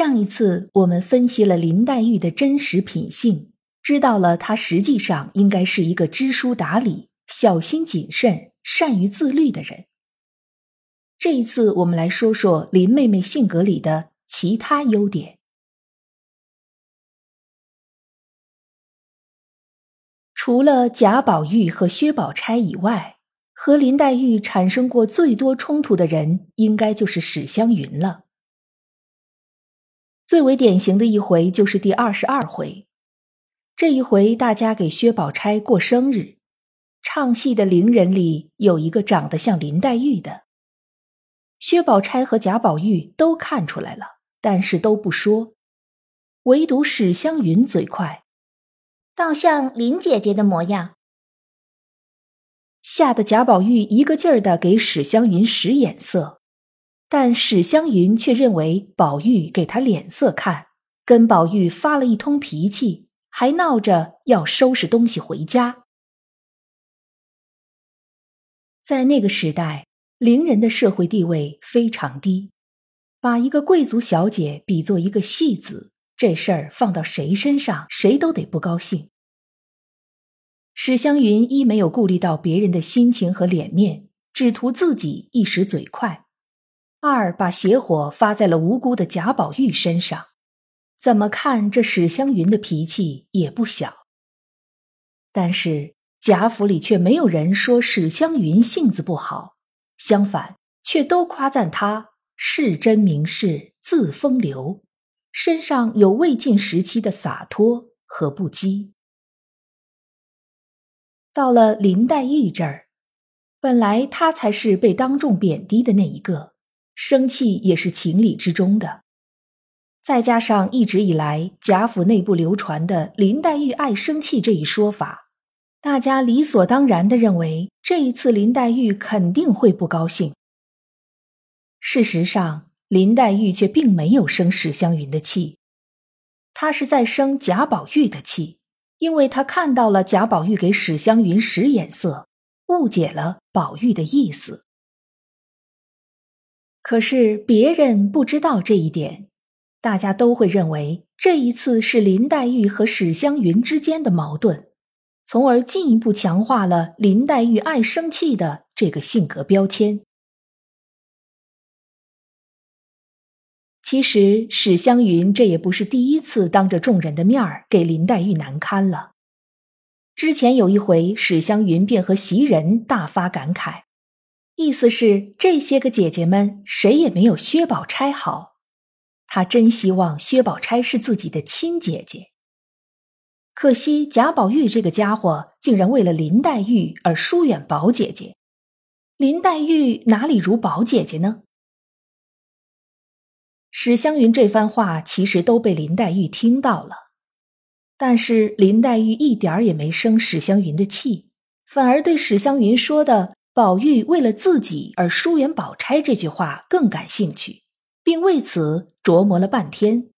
上一次我们分析了林黛玉的真实品性，知道了她实际上应该是一个知书达理、小心谨慎、善于自律的人。这一次我们来说说林妹妹性格里的其他优点。除了贾宝玉和薛宝钗以外，和林黛玉产生过最多冲突的人，应该就是史湘云了。最为典型的一回就是第二十二回，这一回大家给薛宝钗过生日，唱戏的伶人里有一个长得像林黛玉的，薛宝钗和贾宝玉都看出来了，但是都不说，唯独史湘云嘴快，倒像林姐姐的模样，吓得贾宝玉一个劲儿的给史湘云使眼色。但史湘云却认为宝玉给他脸色看，跟宝玉发了一通脾气，还闹着要收拾东西回家。在那个时代，伶人的社会地位非常低，把一个贵族小姐比作一个戏子，这事儿放到谁身上，谁都得不高兴。史湘云一没有顾虑到别人的心情和脸面，只图自己一时嘴快。二把邪火发在了无辜的贾宝玉身上，怎么看这史湘云的脾气也不小。但是贾府里却没有人说史湘云性子不好，相反，却都夸赞她是真名士，自风流，身上有魏晋时期的洒脱和不羁。到了林黛玉这儿，本来她才是被当众贬低的那一个。生气也是情理之中的，再加上一直以来贾府内部流传的林黛玉爱生气这一说法，大家理所当然的认为这一次林黛玉肯定会不高兴。事实上，林黛玉却并没有生史湘云的气，她是在生贾宝玉的气，因为她看到了贾宝玉给史湘云使眼色，误解了宝玉的意思。可是别人不知道这一点，大家都会认为这一次是林黛玉和史湘云之间的矛盾，从而进一步强化了林黛玉爱生气的这个性格标签。其实史湘云这也不是第一次当着众人的面儿给林黛玉难堪了，之前有一回，史湘云便和袭人大发感慨。意思是这些个姐姐们谁也没有薛宝钗好，她真希望薛宝钗是自己的亲姐姐。可惜贾宝玉这个家伙竟然为了林黛玉而疏远宝姐姐，林黛玉哪里如宝姐姐呢？史湘云这番话其实都被林黛玉听到了，但是林黛玉一点儿也没生史湘云的气，反而对史湘云说的。宝玉为了自己而疏远宝钗这句话更感兴趣，并为此琢磨了半天。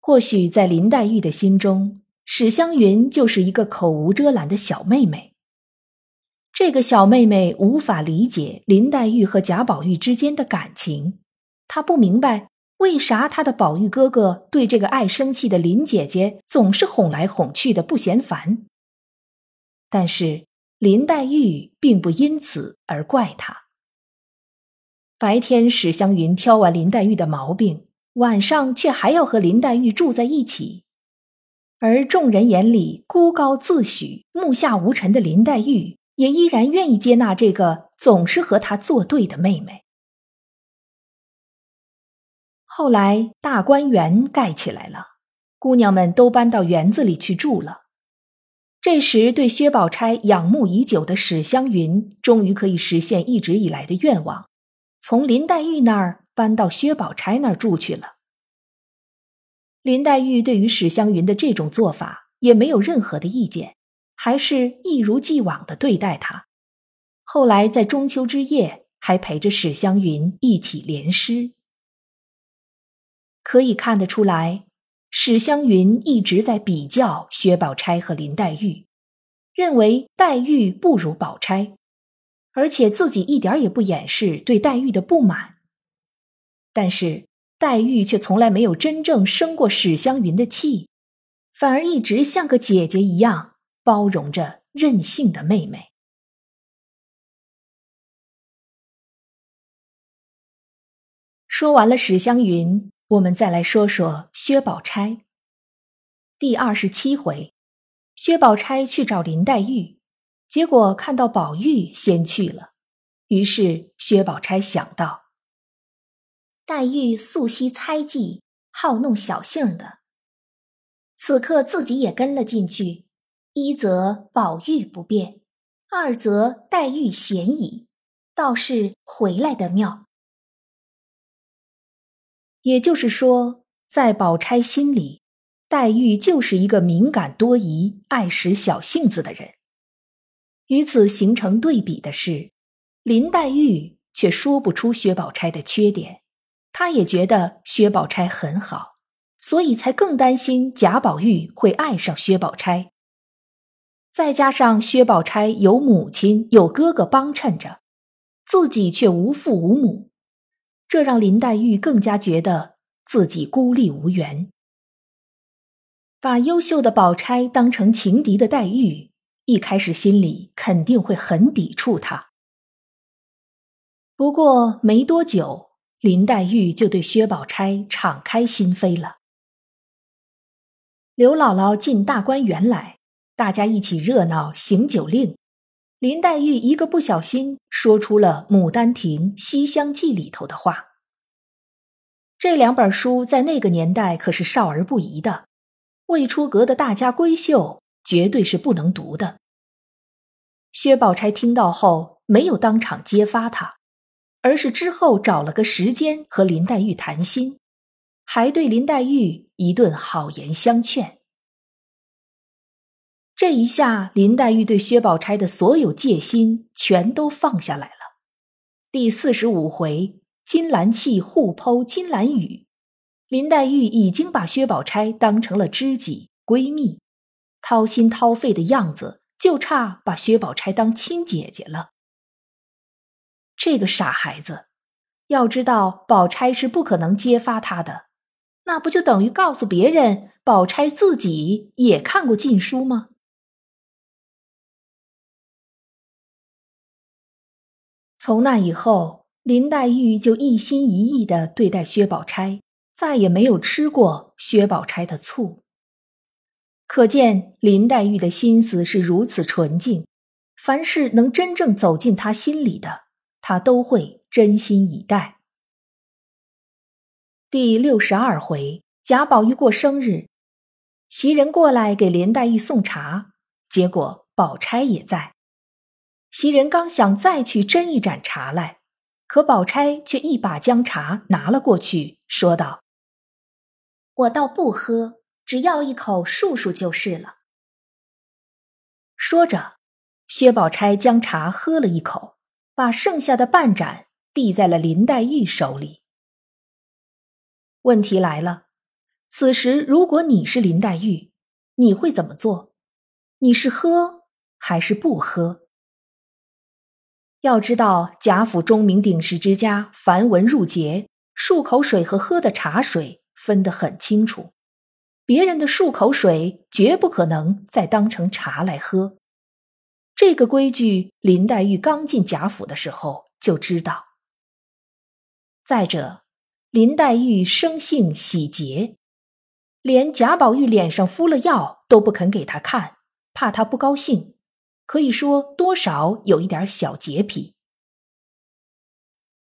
或许在林黛玉的心中，史湘云就是一个口无遮拦的小妹妹。这个小妹妹无法理解林黛玉和贾宝玉之间的感情，她不明白为啥她的宝玉哥哥对这个爱生气的林姐姐总是哄来哄去的不嫌烦。但是林黛玉并不因此而怪他。白天史湘云挑完林黛玉的毛病，晚上却还要和林黛玉住在一起，而众人眼里孤高自许、目下无尘的林黛玉，也依然愿意接纳这个总是和她作对的妹妹。后来大观园盖起来了，姑娘们都搬到园子里去住了。这时，对薛宝钗仰慕已久的史湘云，终于可以实现一直以来的愿望，从林黛玉那儿搬到薛宝钗那儿住去了。林黛玉对于史湘云的这种做法也没有任何的意见，还是一如既往的对待她。后来在中秋之夜，还陪着史湘云一起联诗。可以看得出来，史湘云一直在比较薛宝钗和林黛玉，认为黛玉不如宝钗，而且自己一点也不掩饰对黛玉的不满。但是黛玉却从来没有真正生过史湘云的气，反而一直像个姐姐一样包容着任性的妹妹。说完了史湘云。我们再来说说薛宝钗。第二十七回，薛宝钗去找林黛玉，结果看到宝玉先去了，于是薛宝钗想到：黛玉素惜猜忌，好弄小性的，此刻自己也跟了进去，一则宝玉不便，二则黛玉嫌疑，倒是回来的妙。也就是说，在宝钗心里，黛玉就是一个敏感多疑、爱使小性子的人。与此形成对比的是，林黛玉却说不出薛宝钗的缺点，她也觉得薛宝钗很好，所以才更担心贾宝玉会爱上薛宝钗。再加上薛宝钗有母亲、有哥哥帮衬着，自己却无父无母。这让林黛玉更加觉得自己孤立无援。把优秀的宝钗当成情敌的黛玉，一开始心里肯定会很抵触她。不过没多久，林黛玉就对薛宝钗敞开心扉了。刘姥姥进大观园来，大家一起热闹行酒令。林黛玉一个不小心说出了《牡丹亭》《西厢记》里头的话。这两本书在那个年代可是少儿不宜的，未出阁的大家闺秀绝对是不能读的。薛宝钗听到后，没有当场揭发他，而是之后找了个时间和林黛玉谈心，还对林黛玉一顿好言相劝。这一下，林黛玉对薛宝钗的所有戒心全都放下来了。第四十五回，金兰气互剖金兰语，林黛玉已经把薛宝钗当成了知己闺蜜，掏心掏肺的样子，就差把薛宝钗当亲姐姐了。这个傻孩子，要知道宝钗是不可能揭发他的，那不就等于告诉别人宝钗自己也看过禁书吗？从那以后，林黛玉就一心一意的对待薛宝钗，再也没有吃过薛宝钗的醋。可见林黛玉的心思是如此纯净，凡是能真正走进她心里的，她都会真心以待。第六十二回，贾宝玉过生日，袭人过来给林黛玉送茶，结果宝钗也在。袭人刚想再去斟一盏茶来，可宝钗却一把将茶拿了过去，说道：“我倒不喝，只要一口漱漱就是了。”说着，薛宝钗将茶喝了一口，把剩下的半盏递在了林黛玉手里。问题来了，此时如果你是林黛玉，你会怎么做？你是喝还是不喝？要知道，贾府钟鸣鼎食之家，繁文缛节，漱口水和喝的茶水分得很清楚。别人的漱口水绝不可能再当成茶来喝。这个规矩，林黛玉刚进贾府的时候就知道。再者，林黛玉生性喜洁，连贾宝玉脸上敷了药都不肯给他看，怕他不高兴。可以说多少有一点小洁癖，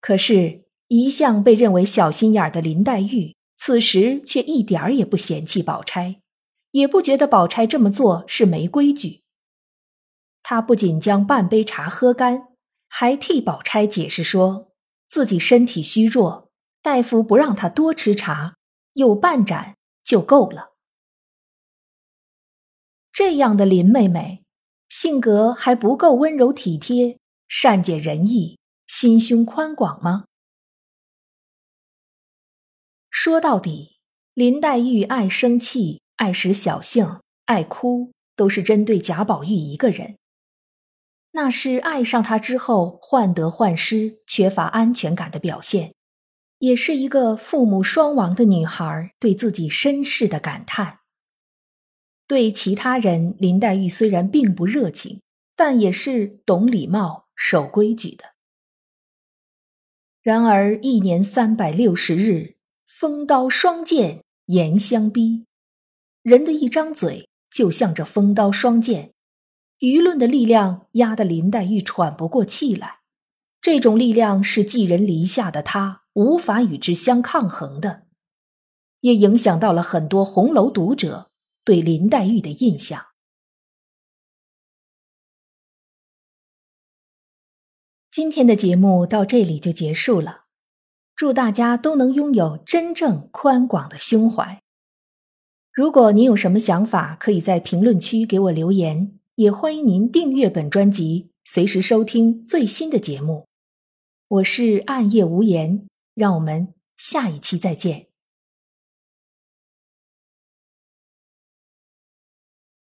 可是，一向被认为小心眼的林黛玉，此时却一点儿也不嫌弃宝钗，也不觉得宝钗这么做是没规矩。她不仅将半杯茶喝干，还替宝钗解释说：“自己身体虚弱，大夫不让她多吃茶，有半盏就够了。这样的林妹妹，性格还不够温柔体贴、善解人意、心胸宽广吗？说到底，林黛玉爱生气、爱使小性、爱哭，都是针对贾宝玉一个人。那是爱上他之后患得患失、缺乏安全感的表现，也是一个父母双亡的女孩对自己身世的感叹。对其他人，林黛玉虽然并不热情，但也是懂礼貌、守规矩的。然而，一年三百六十日，风刀霜剑严相逼，人的一张嘴就像这风刀霜剑。舆论的力量压得林黛玉喘不过气来，这种力量是寄人篱下的她无法与之相抗衡的，也影响到了很多红楼读者对林黛玉的印象。今天的节目到这里就结束了，祝大家都能拥有真正宽广的胸怀。如果您有什么想法，可以在评论区给我留言。也欢迎您订阅本专辑，随时收听最新的节目。我是暗夜无言，让我们下一期再见。